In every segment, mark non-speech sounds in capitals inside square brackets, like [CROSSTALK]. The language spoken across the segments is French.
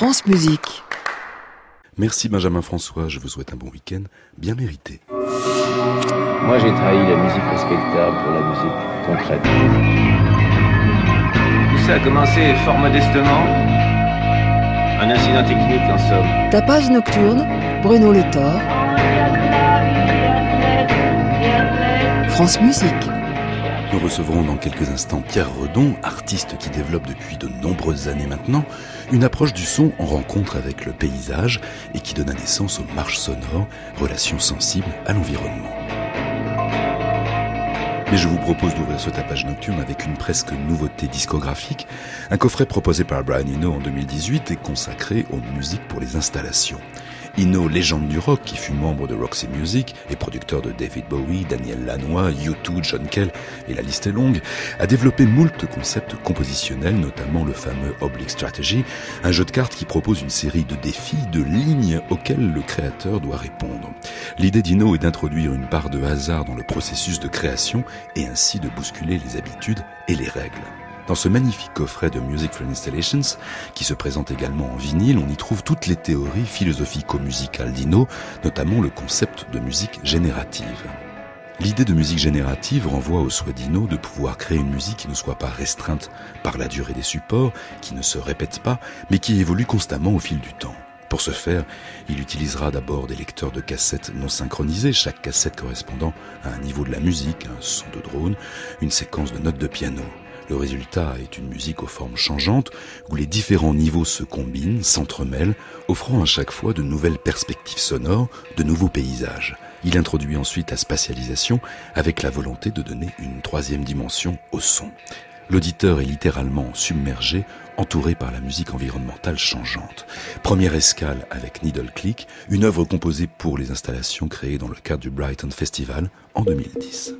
France Musique. Merci Benjamin François, je vous souhaite un bon week-end bien mérité. Moi j'ai trahi la musique respectable pour la musique concrète. Tout ça a commencé fort modestement. Un incident technique en somme. Tapage nocturne, Bruno Le Thor. France Musique. Nous recevrons dans quelques instants Pierre Redon, artiste qui développe depuis de nombreuses années maintenant une approche du son en rencontre avec le paysage et qui donne naissance aux marches sonores, relations sensibles à l'environnement. Mais je vous propose d'ouvrir ce tapage nocturne avec une presque nouveauté discographique, un coffret proposé par Brian Eno en 2018 et consacré aux musiques pour les installations. Ino, légende du rock, qui fut membre de Roxy Music et producteur de David Bowie, Daniel Lanois, U2, John Kell, et la liste est longue, a développé moult concepts compositionnels, notamment le fameux Oblique Strategy, un jeu de cartes qui propose une série de défis, de lignes auxquelles le créateur doit répondre. L'idée d'Ino est d'introduire une part de hasard dans le processus de création et ainsi de bousculer les habitudes et les règles. Dans ce magnifique coffret de Music for Installations, qui se présente également en vinyle, on y trouve toutes les théories philosophico-musicales d'Ino, notamment le concept de musique générative. L'idée de musique générative renvoie au souhait d'Ino de pouvoir créer une musique qui ne soit pas restreinte par la durée des supports, qui ne se répète pas, mais qui évolue constamment au fil du temps. Pour ce faire, il utilisera d'abord des lecteurs de cassettes non synchronisés, chaque cassette correspondant à un niveau de la musique, un son de drone, une séquence de notes de piano. Le résultat est une musique aux formes changeantes où les différents niveaux se combinent, s'entremêlent, offrant à chaque fois de nouvelles perspectives sonores, de nouveaux paysages. Il introduit ensuite la spatialisation avec la volonté de donner une troisième dimension au son. L'auditeur est littéralement submergé, entouré par la musique environnementale changeante. Première escale avec Needle Click, une œuvre composée pour les installations créées dans le cadre du Brighton Festival en 2010.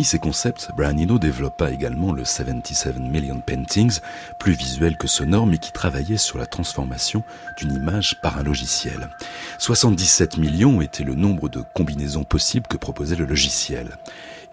Parmi ces concepts, Brian développa également le 77 Million Paintings, plus visuel que sonore, mais qui travaillait sur la transformation d'une image par un logiciel. 77 millions était le nombre de combinaisons possibles que proposait le logiciel.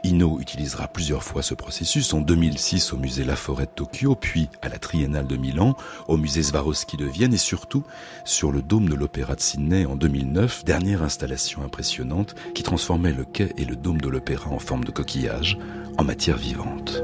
Ino utilisera plusieurs fois ce processus, en 2006 au musée La Forêt de Tokyo, puis à la Triennale de Milan, au musée Swarovski de Vienne et surtout sur le dôme de l'Opéra de Sydney en 2009, dernière installation impressionnante qui transformait le quai et le dôme de l'Opéra en forme de coquillage en matière vivante.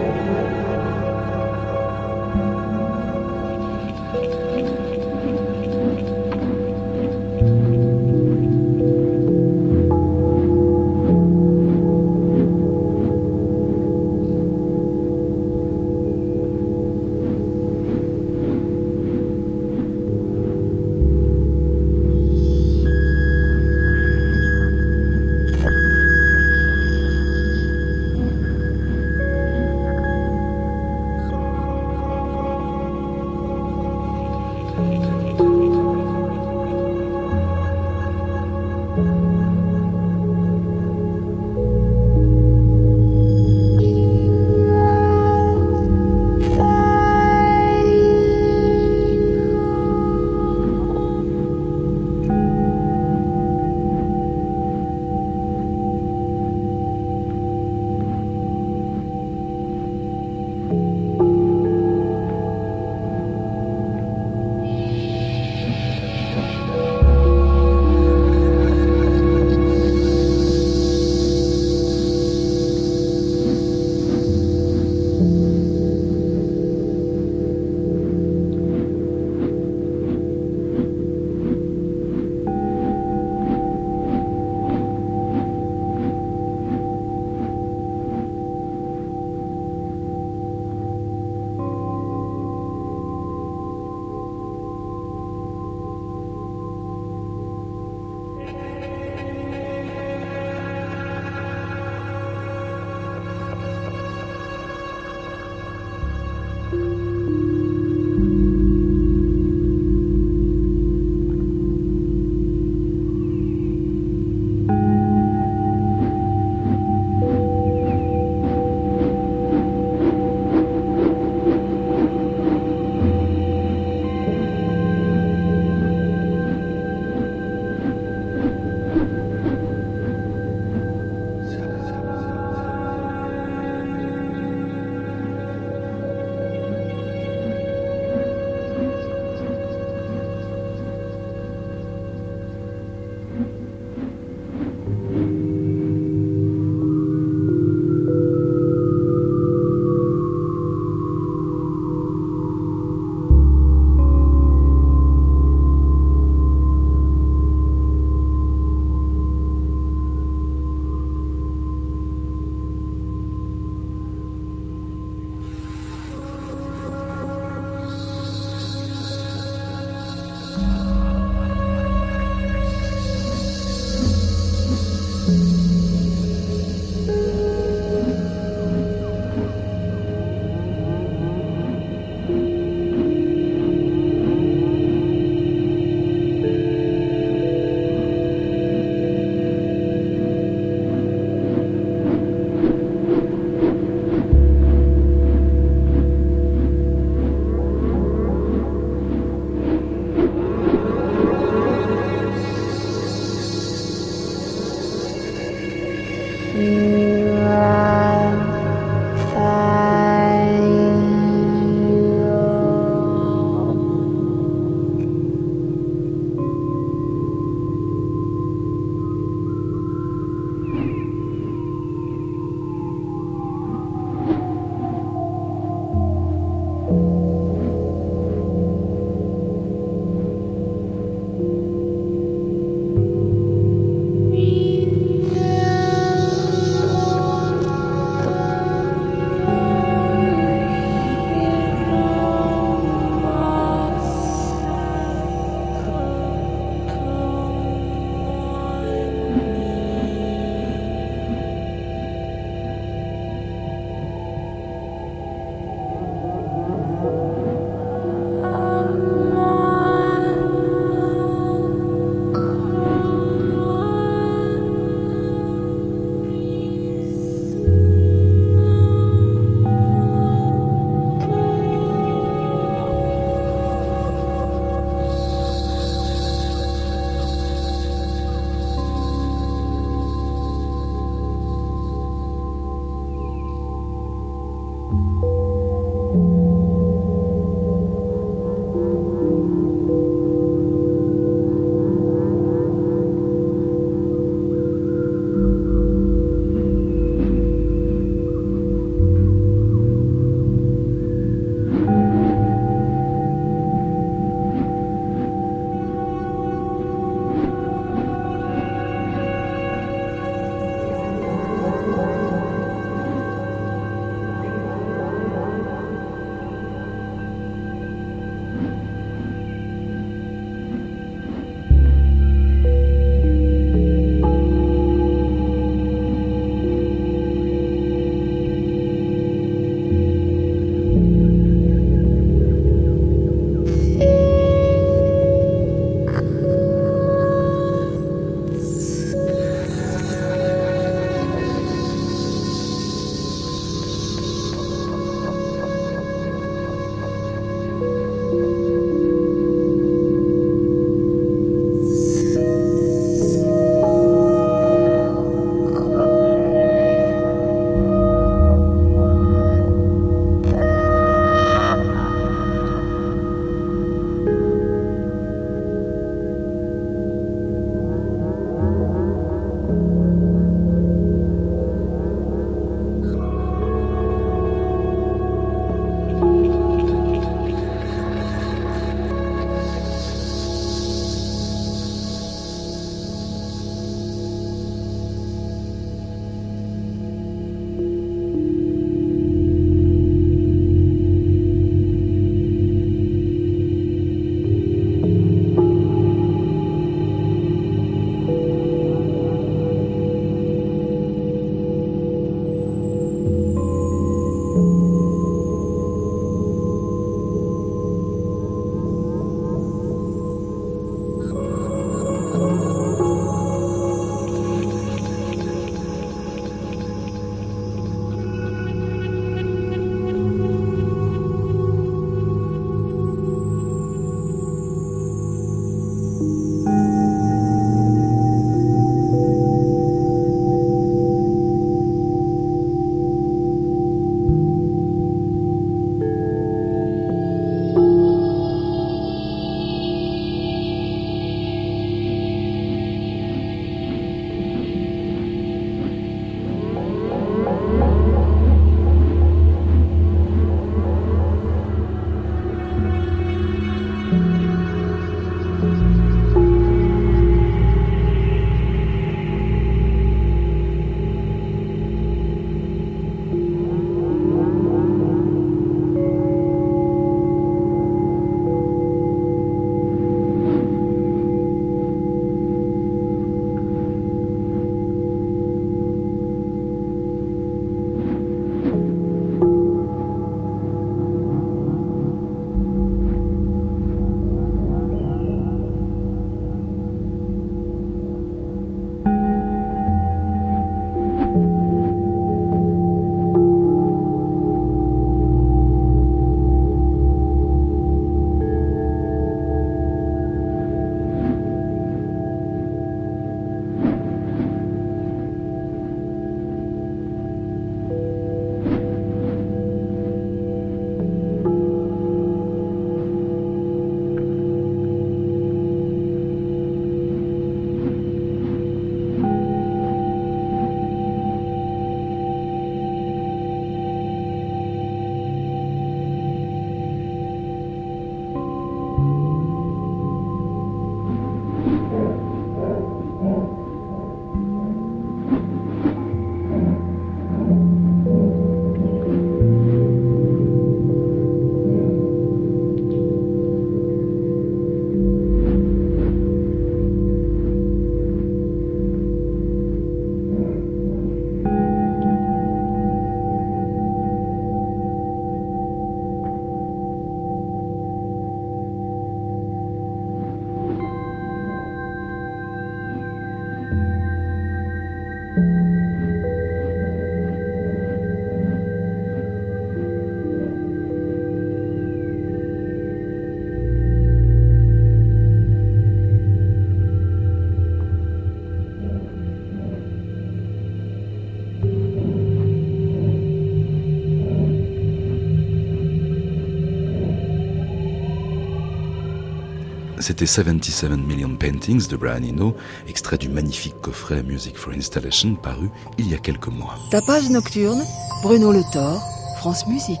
C'était 77 Million Paintings de Brian Eno, extrait du magnifique coffret Music for Installation paru il y a quelques mois. Tapage nocturne, Bruno Le Thor, France Musique.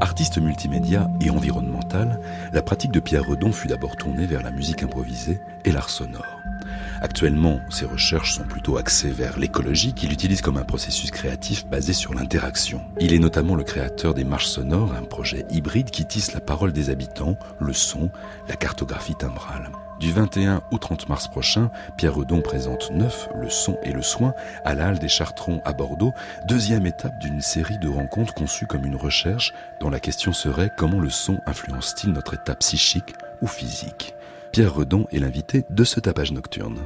Artiste multimédia et environnemental, la pratique de Pierre Redon fut d'abord tournée vers la musique improvisée et l'art sonore. Actuellement, ses recherches sont plutôt axées vers l'écologie qu'il utilise comme un processus créatif basé sur l'interaction. Il est notamment le créateur des marches sonores, un projet hybride qui tisse la parole des habitants, le son, la cartographie timbrale. Du 21 au 30 mars prochain, Pierre Redon présente Neuf, le son et le soin à la Halle des Chartrons à Bordeaux, deuxième étape d'une série de rencontres conçues comme une recherche dont la question serait comment le son influence-t-il notre état psychique ou physique. Pierre Redon est l'invité de ce tapage nocturne.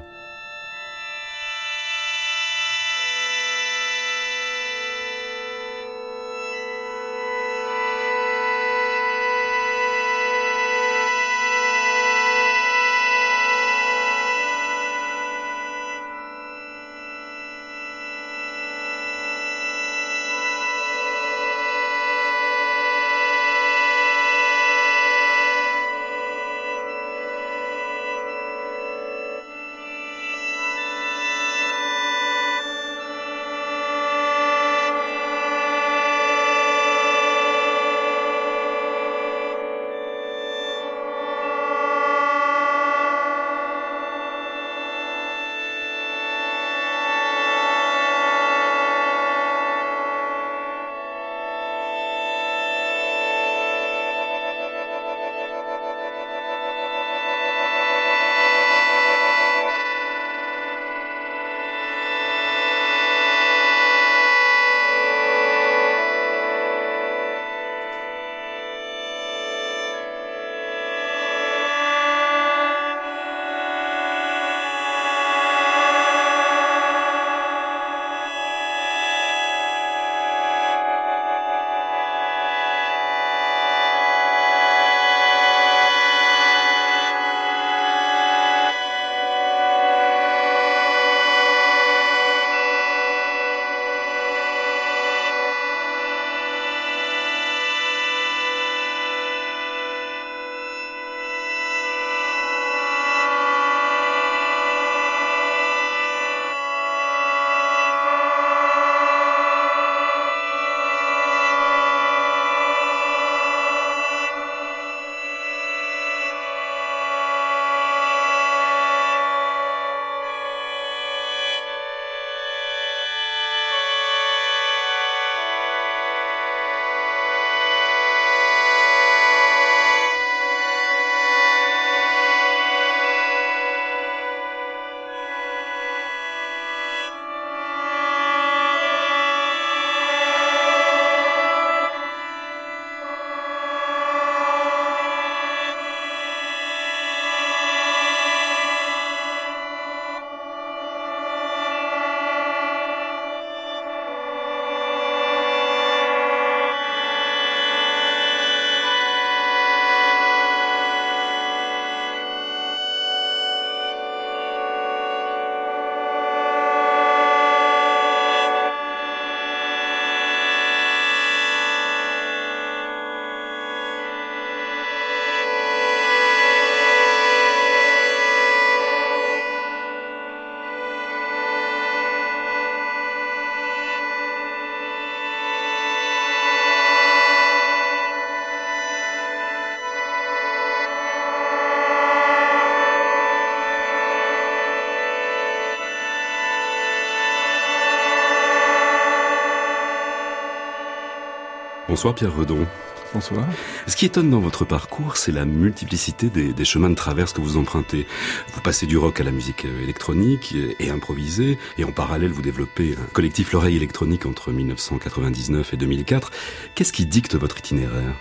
Bonsoir Pierre Redon. Bonsoir. Ce qui étonne dans votre parcours, c'est la multiplicité des, chemins de traverse que vous empruntez. Vous passez du rock à la musique euh, électronique et improvisée, et en parallèle, vous développez un collectif L'Oreille électronique entre 1999 et 2004. Qu'est-ce qui dicte votre itinéraire?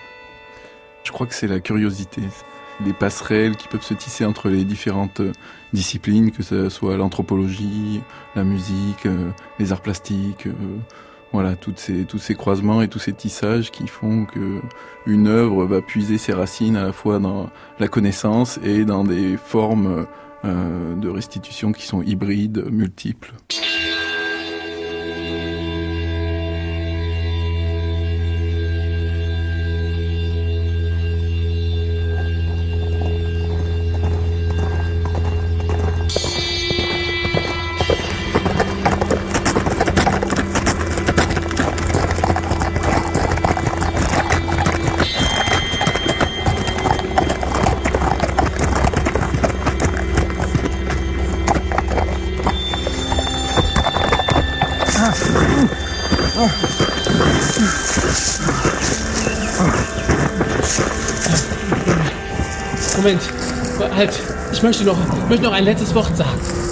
Je crois que c'est la curiosité, les passerelles qui peuvent se tisser entre les différentes euh, disciplines, que ce soit l'anthropologie, la musique, euh, les arts plastiques voilà, toutes ces, tous ces croisements et tous ces tissages qui font que une œuvre va puiser ses racines à la fois dans la connaissance et dans des formes euh, de restitution qui sont hybrides, multiples. Möchte noch, möchte noch ein letztes Wort sagen.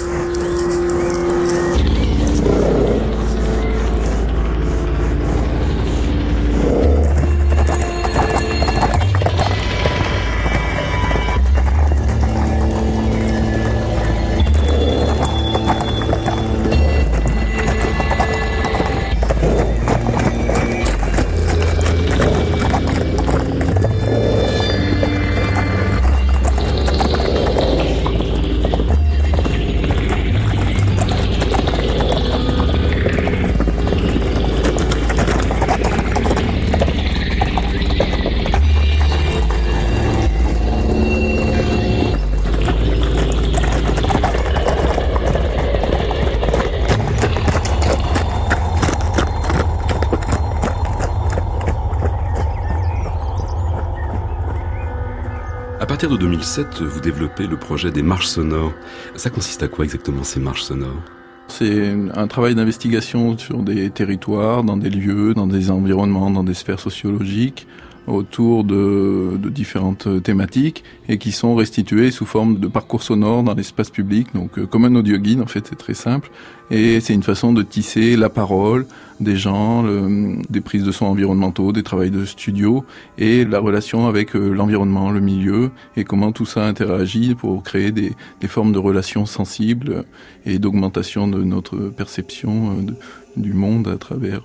Partir de 2007, vous développez le projet des marches sonores. Ça consiste à quoi exactement ces marches sonores? C'est un travail d'investigation sur des territoires, dans des lieux, dans des environnements, dans des sphères sociologiques, autour de, de, différentes thématiques et qui sont restituées sous forme de parcours sonores dans l'espace public, donc euh, comme un audio guide en fait, c'est très simple. Et c'est une façon de tisser la parole des gens, des prises de son environnementaux, des travails de studio et la relation avec euh, l'environnement, le milieu et comment tout ça interagit pour créer des, des formes de relations sensibles et d'augmentation de notre perception euh, du monde à travers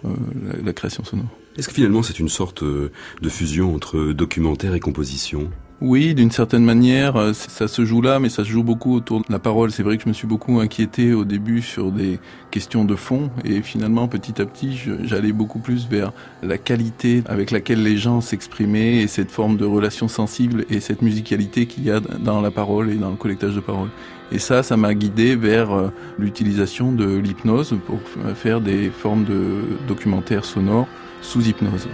la création sonore. Est-ce que finalement c'est une sorte euh, de fusion entre documentaire et composition? Oui, d'une certaine manière, euh, ça se joue là, mais ça se joue beaucoup autour de la parole. C'est vrai que je me suis beaucoup inquiété au début sur des questions de fond, et finalement, petit à petit, j'allais beaucoup plus vers la qualité avec laquelle les gens s'exprimaient, et cette forme de relation sensible, et cette musicalité qu'il y a dans la parole et dans le collectage de parole. Et ça, ça m'a guidé vers euh, l'utilisation de l'hypnose pour faire des formes de documentaires sonores sous hypnose.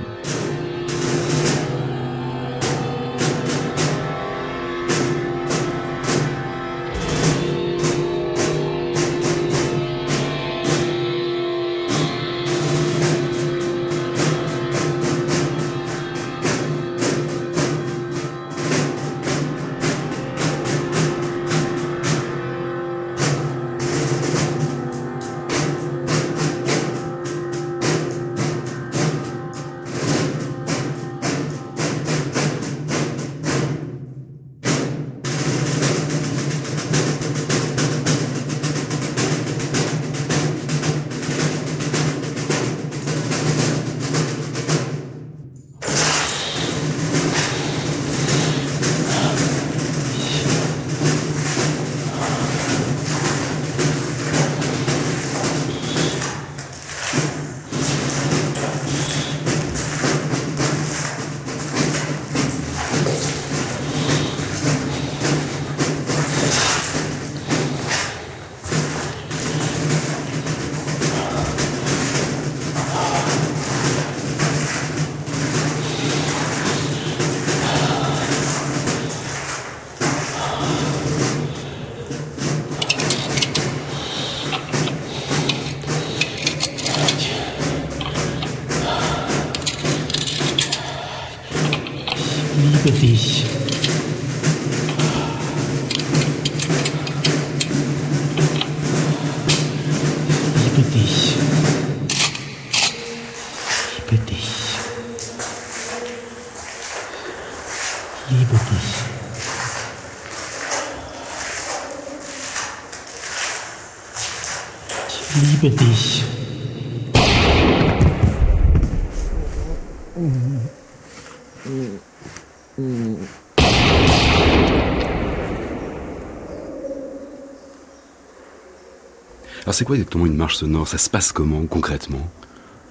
C'est quoi exactement une marche sonore? Ça se passe comment concrètement?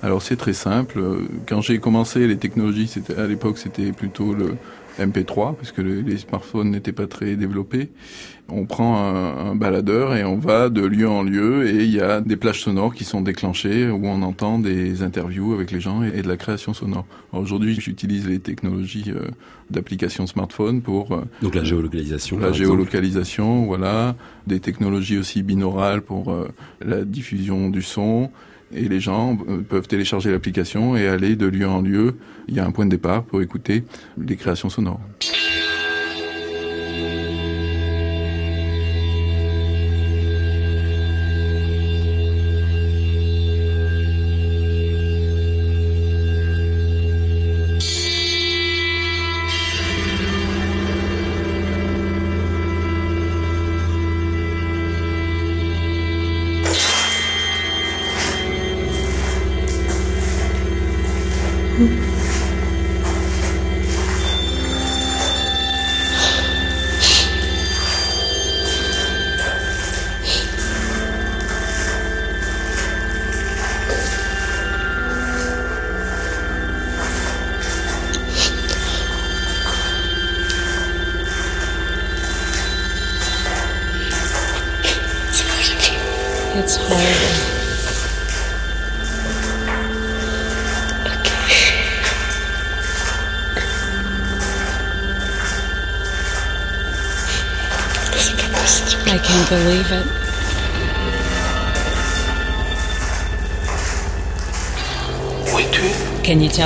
Alors c'est très simple. Quand j'ai commencé les technologies, à l'époque c'était plutôt le MP3 parce que le- les smartphones n'étaient pas très développés. On prend un, un baladeur et on va de lieu en lieu et il y a des plages sonores qui sont déclenchées où on entend des interviews avec les gens et, et de la création sonore. Aujourd'hui, j'utilise les technologies euh, d'application smartphone pour euh, Donc la géolocalisation. la exemple. géolocalisation, voilà, des technologies aussi binaurales pour euh, la diffusion du son. Et les gens euh, peuvent télécharger l'application et aller de lieu en lieu. Il y a un point de départ pour écouter les créations sonores.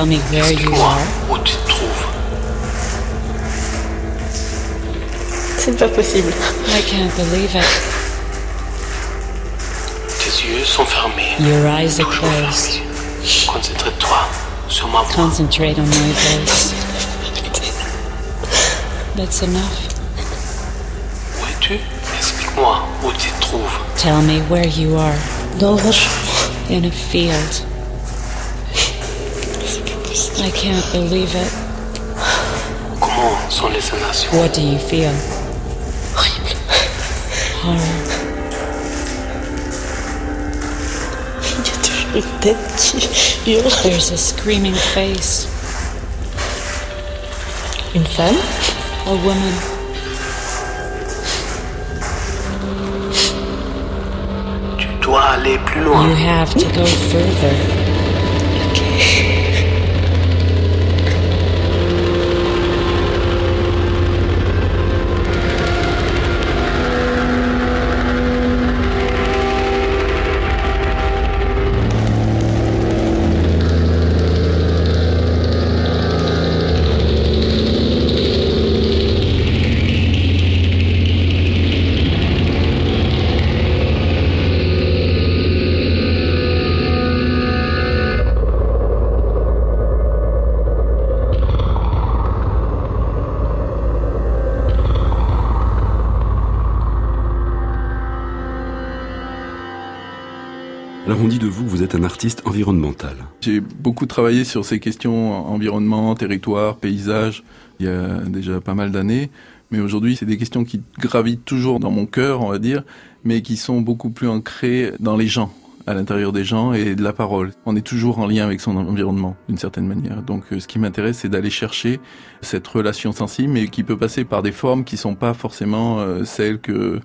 Tell me where you Moi, are? où tu te trouves C'est pas possible. I can't believe it. Tes yeux sont fermés. Your eyes are closed. fermés. Concentre-toi sur ma voix. Concentrate on my voice. That's enough. Où es-tu Explique-moi où tu te trouves. Tell me where you are. Dans un champ. In a field. I can't believe it. Comment sont les sensations What do you feel? Horrible. Horror. Il y a toujours une tête qui hurle. There's a screaming face. Une femme. A woman. Tu dois aller plus loin. You have to go further. De vous vous êtes un artiste environnemental. J'ai beaucoup travaillé sur ces questions environnement, territoire, paysage, il y a déjà pas mal d'années. Mais aujourd'hui, c'est des questions qui gravitent toujours dans mon cœur, on va dire, mais qui sont beaucoup plus ancrées dans les gens, à l'intérieur des gens et de la parole. On est toujours en lien avec son environnement, d'une certaine manière. Donc, euh, ce qui m'intéresse, c'est d'aller chercher cette relation sensible, mais qui peut passer par des formes qui sont pas forcément euh, celles que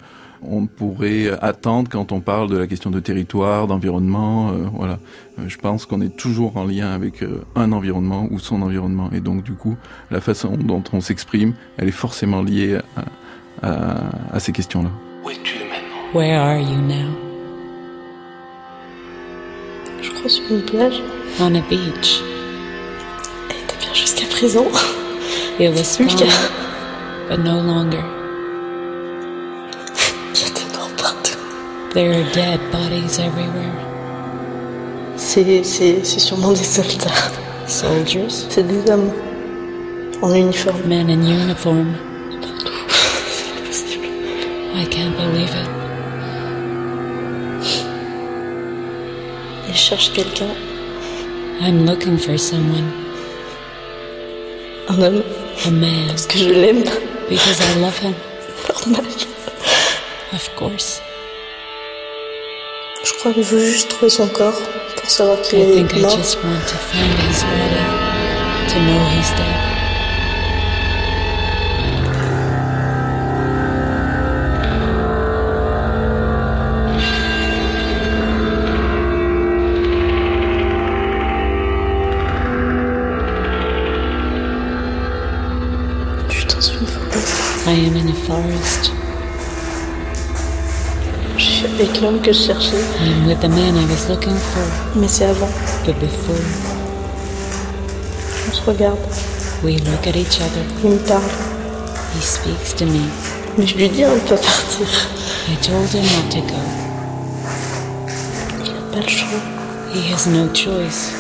on pourrait attendre quand on parle de la question de territoire, d'environnement. euh, voilà, Euh, je pense qu'on est toujours en lien avec euh, un environnement ou son environnement, et donc du coup, la façon dont on s'exprime, elle est forcément liée à, à- à ces questions-là. Où es-tu maintenant? Where are you now? Je crois sur une plage. On a beach. Elle était bien jusqu'à présent. It was qu'à- but no longer. There are dead bodies everywhere. C'est, c'est, c'est sûrement des soldats. Soldiers, C'est des hommes en uniforme. men in uniform. I can't believe it. Ils cherchent quelqu'un, I'm looking for someone, un homme, a man, parce que je l'aime. because I love him, Normal. of course. Je crois que je veux juste trouver son corps pour savoir qu'il I est think I mort. just want to find his body, to know he's dead. Je suis dans une forêt. I am in a forest. Avec l'homme que je cherchais, I'm with the man I was looking for, mais c'est avant. but before On se regarde, we look at each other, il me parle. he speaks to me. Mais je lui dis, pas partir. I told him not to go. Il n'a pas le choix. He has no choice.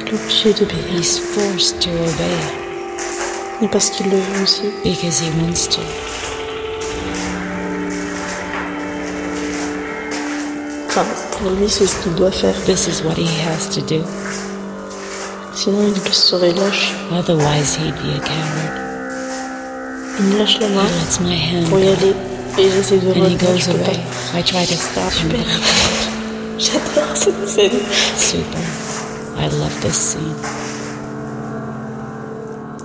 Il est obligé d'obéir. He's forced to obey Et parce qu'il le veut aussi. because he wants to. Enfin, pour lui, c'est ce qu'il doit faire. This is what he has to do. Sinon, il serait lâche. Otherwise, he'd be a coward. Il me lâche la main He lets my hand pour y aller. Et j'essaie de and he retenir, goes je peux away. pas. I try to stop him, I. [LAUGHS] J'adore cette scène. Super. I love this scene.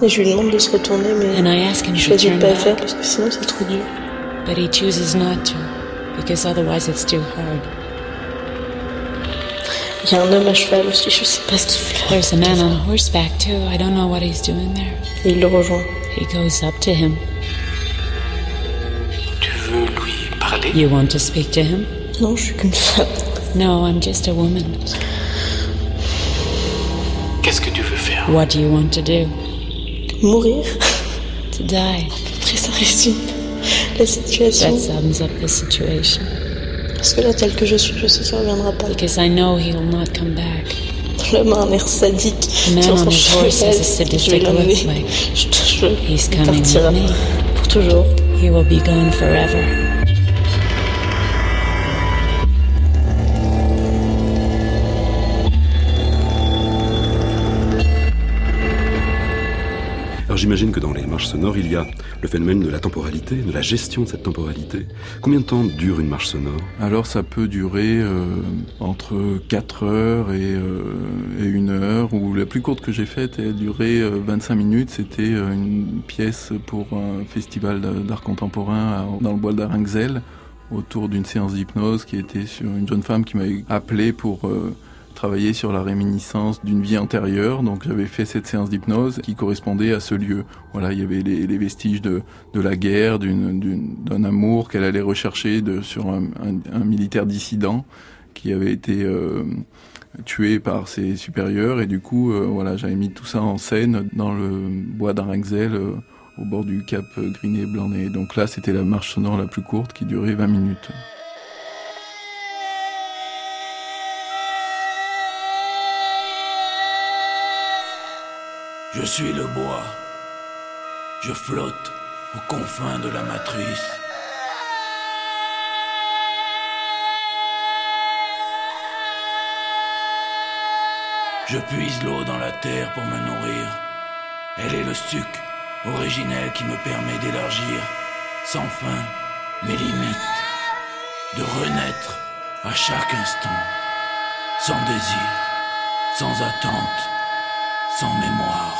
Et je lui demande de se retourner, mais And I ask him je to choisis de pas le faire parce que sinon c'est trop dur. but he chooses not to because otherwise it's too hard. Il y a un homme à cheval aussi, je sais pas ce qu'il fait. There's a man on horseback too. I don't know what he's doing there. Et il le rejoint. He goes up to him. Tu veux lui parler You want to speak to him? Non, je suis qu'une femme. No, I'm just a woman. Qu'est-ce que tu veux faire What do you want to do? Mourir To die. Après, ça résume la situation. That sums up the situation. Parce que là, tel que je suis, je sais qu'il reviendra pas. Because I know he'll not come back. L'homme a un air sadique. Man on his horse has a cheval, je vais sadistic l'emmener. look like Je te jure, he's il coming partira with me. pour toujours. He will be gone forever. J'imagine que dans les marches sonores, il y a le phénomène de la temporalité, de la gestion de cette temporalité. Combien de temps dure une marche sonore? Alors ça peut durer euh, entre 4 heures et, euh, et 1 heure, ou la plus courte que j'ai faite, a duré euh, 25 minutes. C'était euh, une pièce pour un festival d'art contemporain dans le bois d'Arinxel, autour d'une séance d'hypnose qui était sur une jeune femme qui m'avait appelé pour euh, travailler sur la réminiscence d'une vie antérieure. Donc j'avais fait cette séance d'hypnose qui correspondait à ce lieu. Voilà, il y avait les, vestiges de, la guerre, d'un amour qu'elle allait rechercher sur un, militaire dissident qui avait été euh, tué par ses supérieurs. Et du coup, euh, voilà, j'avais mis tout ça en scène dans le bois d'Arinxel, euh, au bord du cap Griné-Blanc-Nez. Donc là, c'était la marche sonore la plus courte qui durait 20 minutes. Je suis le bois. Je flotte aux confins de la matrice. Je puise l'eau dans la terre pour me nourrir. Elle est le suc originel qui me permet d'élargir sans fin mes limites, de renaître à chaque instant, sans désir, sans attente, sans mémoire.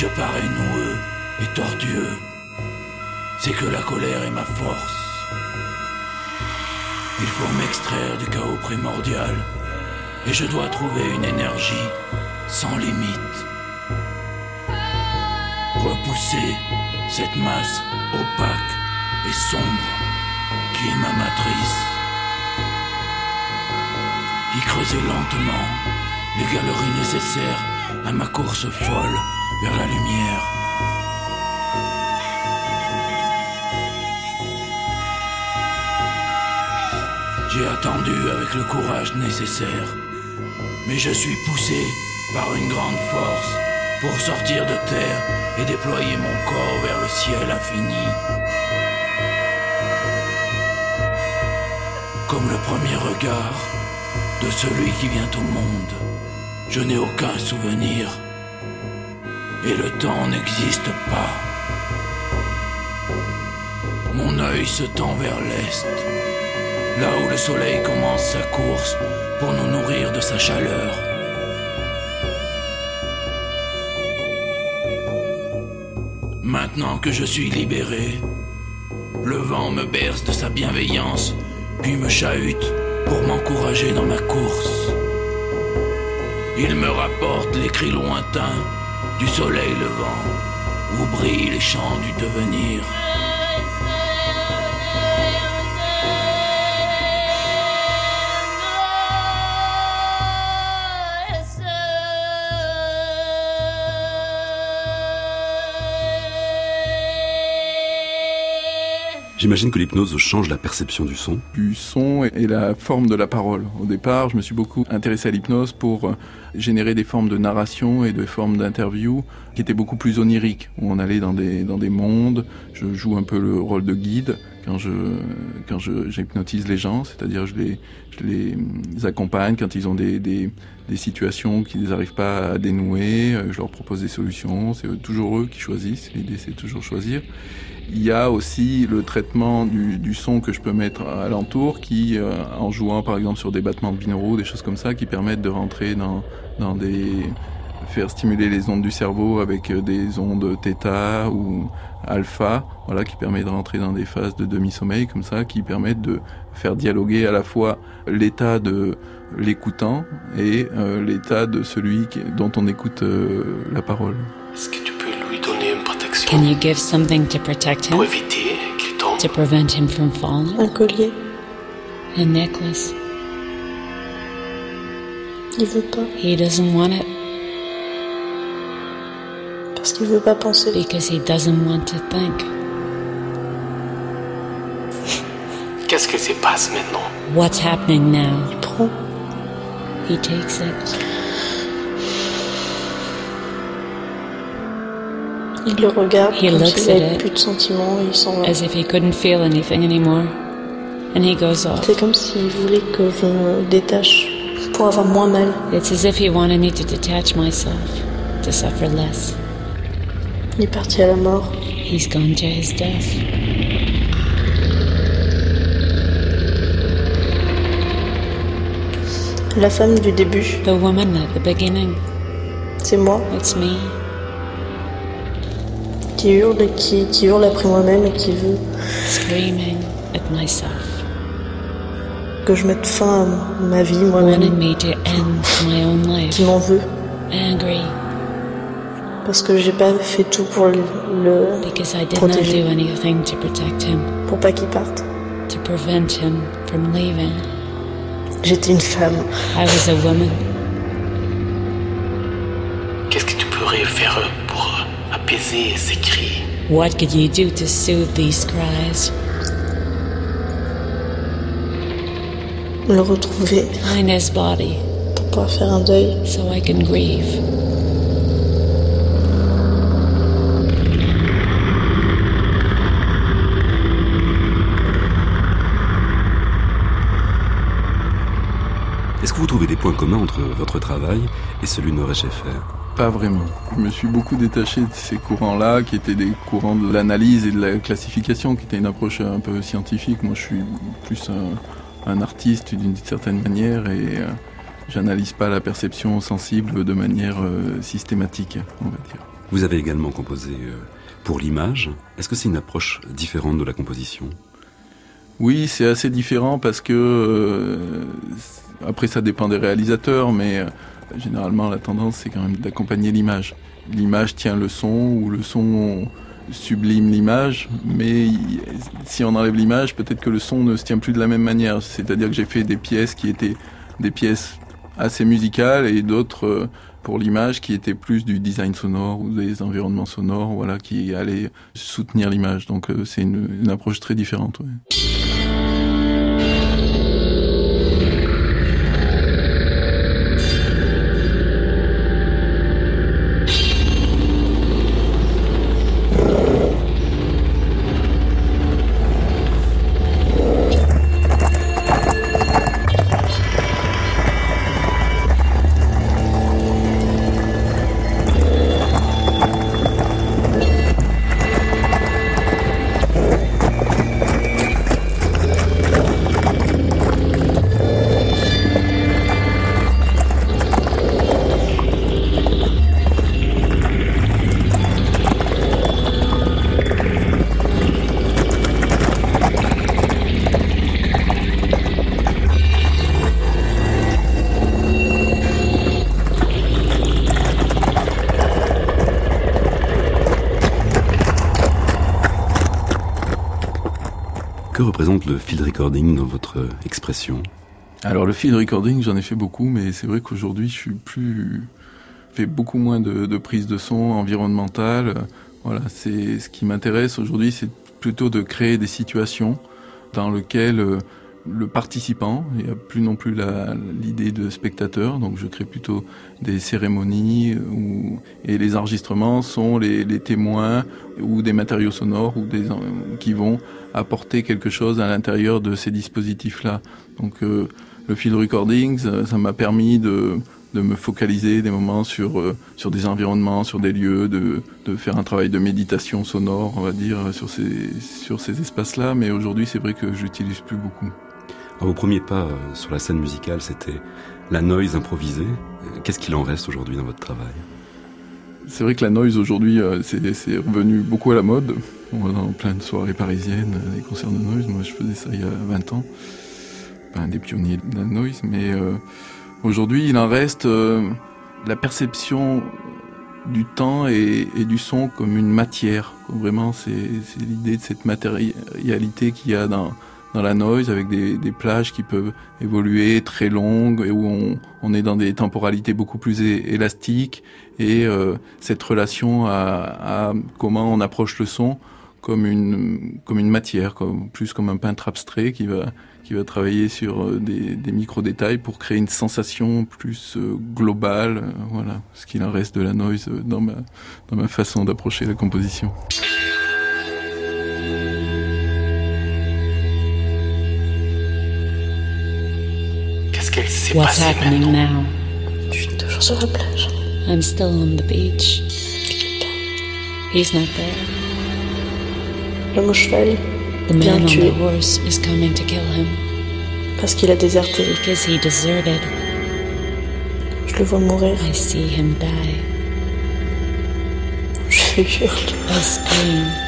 Je parais noueux et tortueux, c'est que la colère est ma force. Il faut m'extraire du chaos primordial et je dois trouver une énergie sans limite. Repousser cette masse opaque et sombre qui est ma matrice. y creuser lentement les galeries nécessaires à ma course folle vers la lumière. J'ai attendu avec le courage nécessaire, mais je suis poussé par une grande force pour sortir de terre et déployer mon corps vers le ciel infini. Comme le premier regard de celui qui vient au monde, je n'ai aucun souvenir et le temps n'existe pas. Mon œil se tend vers l'est, là où le soleil commence sa course pour nous nourrir de sa chaleur. Maintenant que je suis libéré, le vent me berce de sa bienveillance, puis me chahute pour m'encourager dans ma course. Il me rapporte les cris lointains du soleil levant, où brillent les champs du devenir. J'imagine que l'hypnose change la perception du son. Du son et la forme de la parole. Au départ, je me suis beaucoup intéressé à l'hypnose pour euh, générer des formes de narration et des formes d'interview qui étaient beaucoup plus oniriques, où on allait dans des, dans des mondes. Je joue un peu le rôle de guide quand je quand je j'hypnotise les gens, c'est-à-dire je les je les accompagne quand ils ont des des, des situations qu'ils n'arrivent pas à dénouer, euh, je leur propose des solutions, c'est toujours eux qui choisissent, l'idée c'est toujours choisir. Il y a aussi le traitement du, du son que je peux mettre alentour qui, euh, en jouant par exemple sur des battements de binauraux, des choses comme ça, qui permettent de rentrer dans, dans des... faire stimuler les ondes du cerveau avec euh, des ondes θ ou alpha, voilà, qui permet de rentrer dans des phases de demi-sommeil comme ça, qui permettent de faire dialoguer à la fois l'état de l'écoutant et euh, l'état de celui dont on écoute euh, la parole. Can you give something to protect him? pour éviter qu'il tombe To prevent him from falling? Un collier. A necklace. Il veut pas. He doesn't want it Parce qu'il veut pas penser. because he doesn't want to think. Qu'est-ce qui se passe maintenant What's happening now? Il prend. He takes it. Il le regarde He comme s'il at avait it. plus de sentiments et il s'en va. as if he couldn't feel anything anymore. And he goes off. C'est comme s'il voulait que je me détache pour avoir moins mal. It's as if he wanted me to detach myself, to suffer less. Il est parti à la mort. He's gone to his death. La femme du début, The woman at the beginning, c'est moi it's me, qui hurle et qui, qui hurle après moi-même et qui veut screaming at myself, que je mette fin à ma vie moi-même, wanting me to end my own life, qui m'en veut angry parce que j'ai pas fait tout pour le, le- because I did not protéger, do anything to protect him, pour pas qu'il parte. to prevent him from leaving. J'étais une femme. I was a woman. Qu'est-ce que tu pourrais faire pour apaiser ces cris What could you do to soothe these cries? Le retrouver his body pour pouvoir faire un deuil. so I can grieve. Est-ce que vous trouvez des points communs entre votre travail et celui de Nora Schaeffer? Pas vraiment. Je me suis beaucoup détaché de ces courants-là, qui étaient des courants de l'analyse et de la classification, qui étaient une approche un peu scientifique. Moi, je suis plus un, un artiste d'une certaine manière et euh, j'analyse pas la perception sensible de manière euh, systématique, on va dire. Vous avez également composé euh, pour l'image. Est-ce que c'est une approche différente de la composition? Oui, c'est assez différent parce que euh, après ça dépend des réalisateurs, mais généralement la tendance c'est quand même d'accompagner l'image. L'image tient le son ou le son sublime l'image, mais si on enlève l'image, peut-être que le son ne se tient plus de la même manière. C'est-à-dire que j'ai fait des pièces qui étaient des pièces assez musicales et d'autres euh, pour l'image qui étaient plus du design sonore ou des environnements sonores, voilà, qui allaient soutenir l'image. Donc euh, c'est une, une, approche très différente. Ouais. Votre expression Alors le field recording, j'en ai fait beaucoup, mais c'est vrai qu'aujourd'hui, je suis plus fait beaucoup moins de, de prise de son environnementale. Voilà, c'est ce qui m'intéresse aujourd'hui, c'est plutôt de créer des situations dans lesquelles euh, le participant, il n'y a plus non plus l'idée de spectateur, donc je crée plutôt des cérémonies où, et les enregistrements sont les, les, témoins ou des matériaux sonores ou des, qui vont apporter quelque chose à l'intérieur de ces dispositifs-là. Donc euh, le field recording, ça m'a permis de, de me focaliser des moments sur euh, sur des environnements, sur des lieux, de, de faire un travail de méditation sonore, on va dire, sur ces sur ces espaces-là. Mais aujourd'hui, c'est vrai que j'utilise plus beaucoup. Vos premiers pas euh, sur la scène musicale, c'était la noise improvisée. Qu'est-ce qu'il en reste aujourd'hui dans votre travail? C'est vrai que la noise aujourd'hui, c'est revenu beaucoup à la mode. On va dans plein de soirées parisiennes, des concerts de noise. Moi, je faisais ça il y a 20 ans. Un des pionniers de la noise, mais euh, aujourd'hui, il en reste euh, la perception du temps et, et, du son comme une matière. Vraiment, c'est l'idée de cette matérialité qu'il y a dans, dans la noise avec des, des, plages qui peuvent évoluer très longues et où on, on est dans des temporalités beaucoup plus élastiques et euh, cette relation à, à, comment on approche le son comme une comme une matière, comme, plus comme un peintre abstrait qui va qui va travailler sur euh, des, des micro détails pour créer une sensation plus euh, globale. Voilà, ce qu'il en reste de la noise dans ma dans ma façon d'approcher la composition. What's happening now? Je suis toujours sur la plage. I'm still on the beach. He's not there. L'homme au cheval The vient man on the horse is coming to kill him parce qu'il a déserté. because he deserted. Je le vois mourir. I see him die. [LAUGHS] Je hurle. I scream.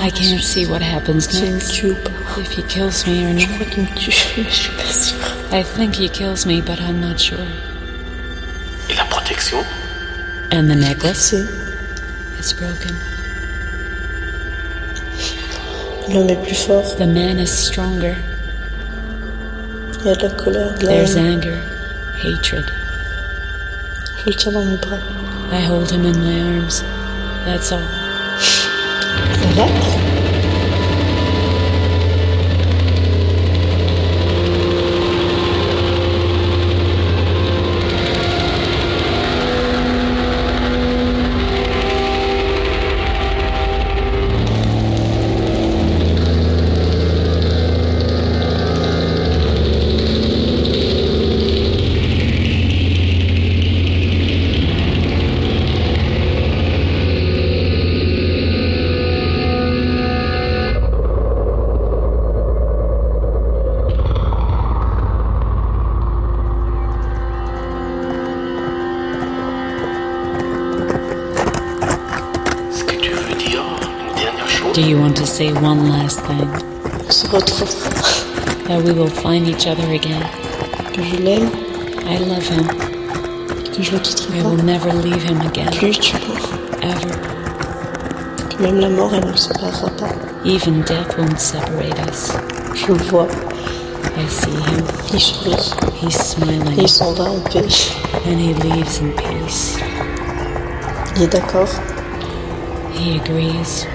I can't see what happens S'il next. tue ou pas. If he kills me or not. crois qu'il me tue, mais je suis pas sûre. I think he kills me, but I'm not sure. Et la protection And the necklace It's broken. l'homme est plus fort. The man is stronger. Il y a de la colère, de la There's haine. anger, hatred. Je le tiens dans mes bras. I hold him in my arms. That's all. What? Say one last thing? On se retrouvera. That we will find each other again. Que je l'aime, I love him. que je le quitterai I pas. will never leave him again. Plus tu mourras. Ever. Que même la mort, elle ne nous séparera pas. Even death won't separate us. Je le vois. I see him. Il sourit. He's smiling. Et il s'en va en paix. And he leaves in peace. Il est d'accord. He agrees.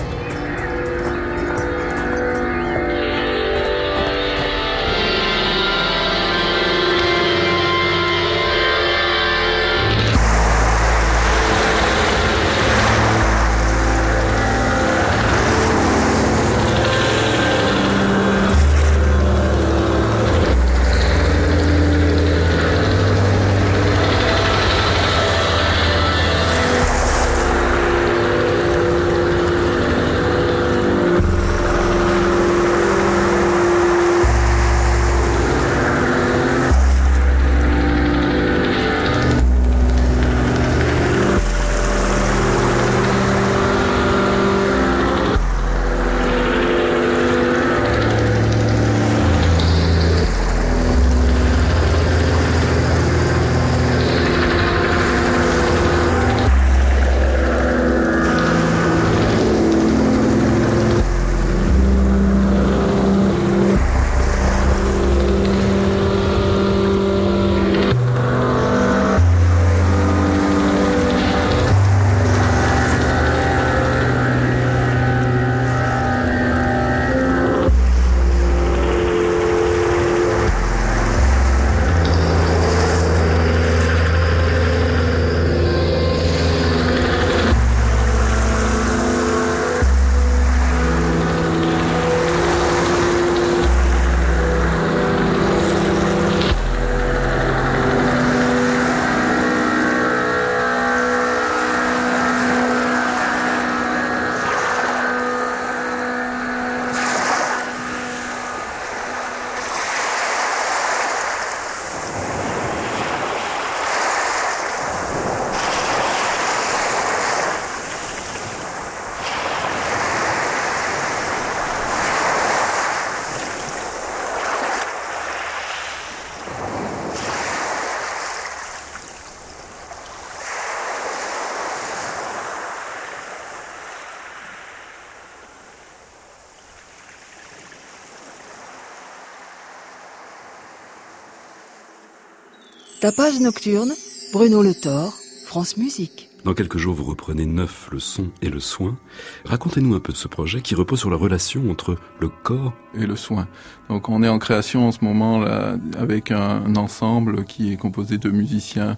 Tapage nocturne, Bruno Le Thor, France Musique. Dans quelques jours, vous reprenez neuf le son et le soin. Racontez-nous un peu de ce projet qui repose sur la relation entre le corps et le soin. Donc on est en création en ce moment là avec un ensemble qui est composé de musiciens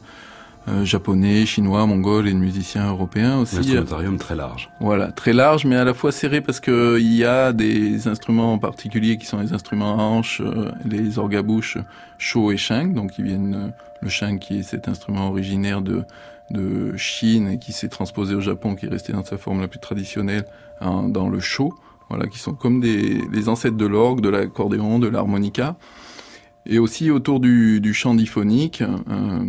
japonais, chinois, mongols et de musiciens européens aussi. Un instrumentarium très large. Voilà, très large, mais à la fois serré parce que il y a des instruments en particulier qui sont les instruments à hanches, euh, les orgabouches Sho et Shang, donc qui viennent euh, le Shang qui est cet instrument originaire de de Chine et qui s'est transposé au Japon, qui est resté dans sa forme la plus traditionnelle dans le Sho, voilà, qui sont comme des les ancêtres de l'orgue, de l'accordéon, de l'harmonica et aussi autour du, du chant diphonique, euh,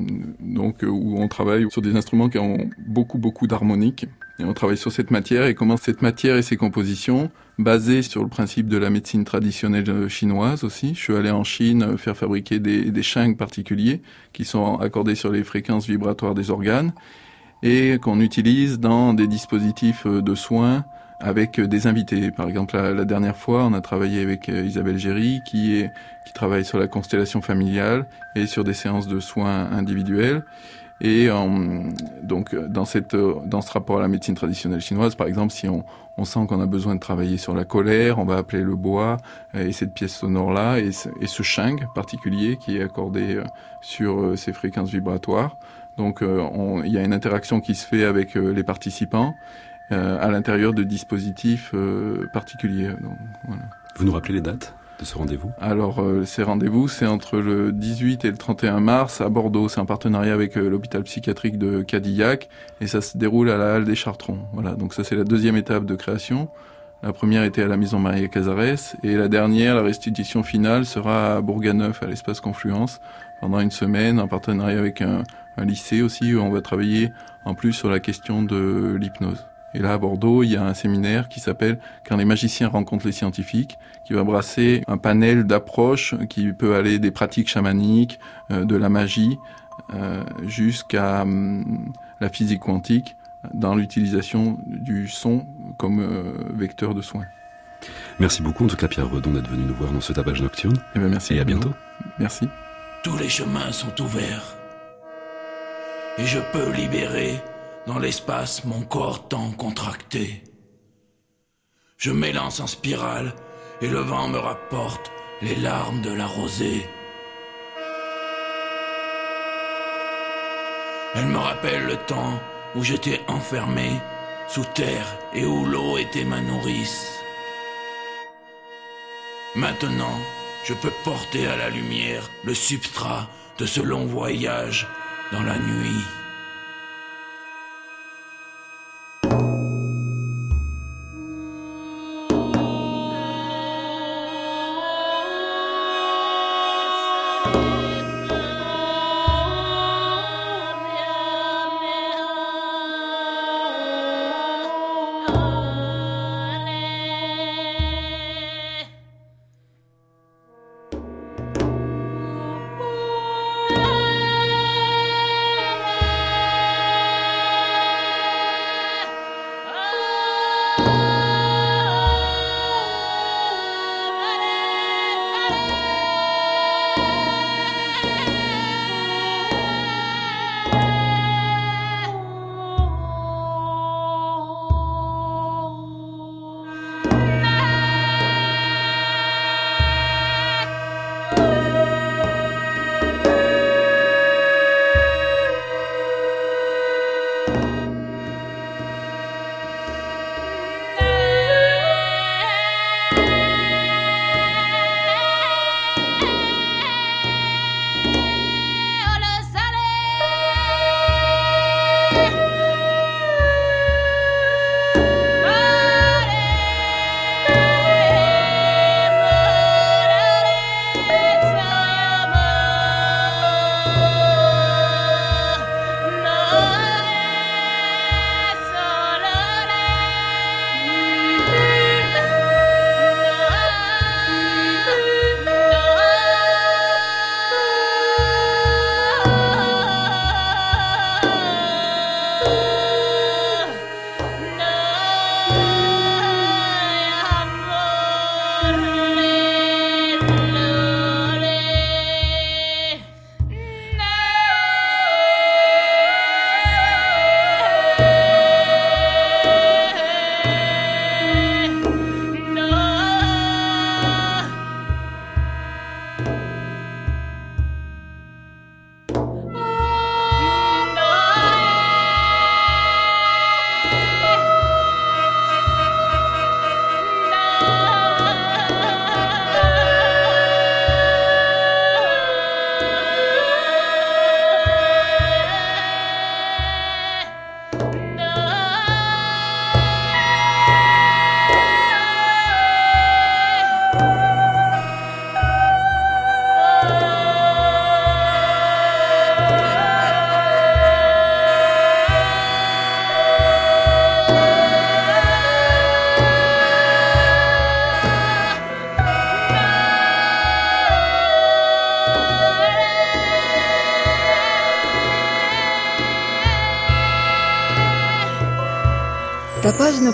donc où on travaille sur des instruments qui ont beaucoup beaucoup d'harmoniques. Et on travaille sur cette matière et comment cette matière et ses compositions, basées sur le principe de la médecine traditionnelle chinoise aussi. Je suis allé en Chine faire fabriquer des, des shangs particuliers qui sont accordés sur les fréquences vibratoires des organes et qu'on utilise dans des dispositifs de soins avec des invités. Par exemple, la, dernière fois, on a travaillé avec euh, Isabelle Géry, qui, est, qui travaille sur la constellation familiale et sur des séances de soins individuels. Et euh, donc, dans, cette, dans ce rapport à la médecine traditionnelle chinoise, par exemple, si on, on sent qu'on a besoin de travailler sur la colère, on va appeler le bois euh, et cette pièce sonore-là, et, et, ce shang particulier qui est accordé sur ces fréquences vibratoires. Donc, il y a une interaction qui se fait avec les participants euh, à l'intérieur de dispositifs euh, particuliers. Donc, voilà. Vous nous rappelez les dates de ce rendez-vous? Alors, euh, ces rendez-vous, c'est entre le 18 et le 31 mars à Bordeaux. C'est un partenariat avec l'hôpital psychiatrique de Cadillac et ça se déroule à la Halle des Chartrons. Voilà, donc ça c'est la deuxième étape de création. La première était à la Maison Marie Casares et la dernière, la restitution finale, sera à Bourganeuf, à l'espace Confluence, pendant une semaine, en partenariat avec un, un lycée aussi, où on va travailler en plus sur la question de l'hypnose. Et là, à Bordeaux, il y a un séminaire qui s'appelle Quand les magiciens rencontrent les scientifiques, qui va brasser un panel d'approches qui peut aller des pratiques chamaniques, euh, de la magie, euh, jusqu'à hum, la physique quantique dans l'utilisation du son comme euh, vecteur de soins. Merci beaucoup en tout cas Pierre Redon d'être venu nous voir dans ce tapage nocturne. Eh bien, merci. Et à bientôt. Merci. Tous les chemins sont ouverts. Et je peux libérer dans l'espace mon corps tant contracté. Je m'élance en spirale et le vent me rapporte les larmes de la rosée. Elle me rappelle le temps où j'étais enfermé sous terre et où l'eau était ma nourrice. Maintenant, je peux porter à la lumière le substrat de ce long voyage dans la nuit.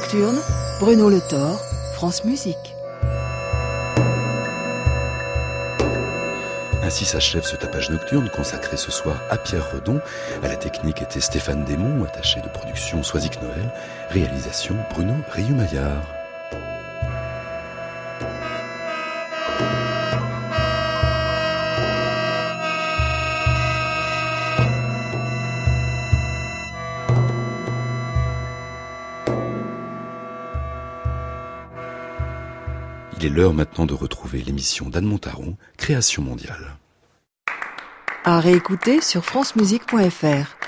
Nocturne, Bruno Le Thor, France Musique. Ainsi s'achève ce tapage nocturne consacré ce soir à Pierre Redon. À la technique était Stéphane Desmond, attaché de production Soisic Noël. Réalisation Bruno Rayumaillard. L'heure maintenant de retrouver l'émission d'Anne Montaron, Création mondiale. À réécouter sur francemusique.fr.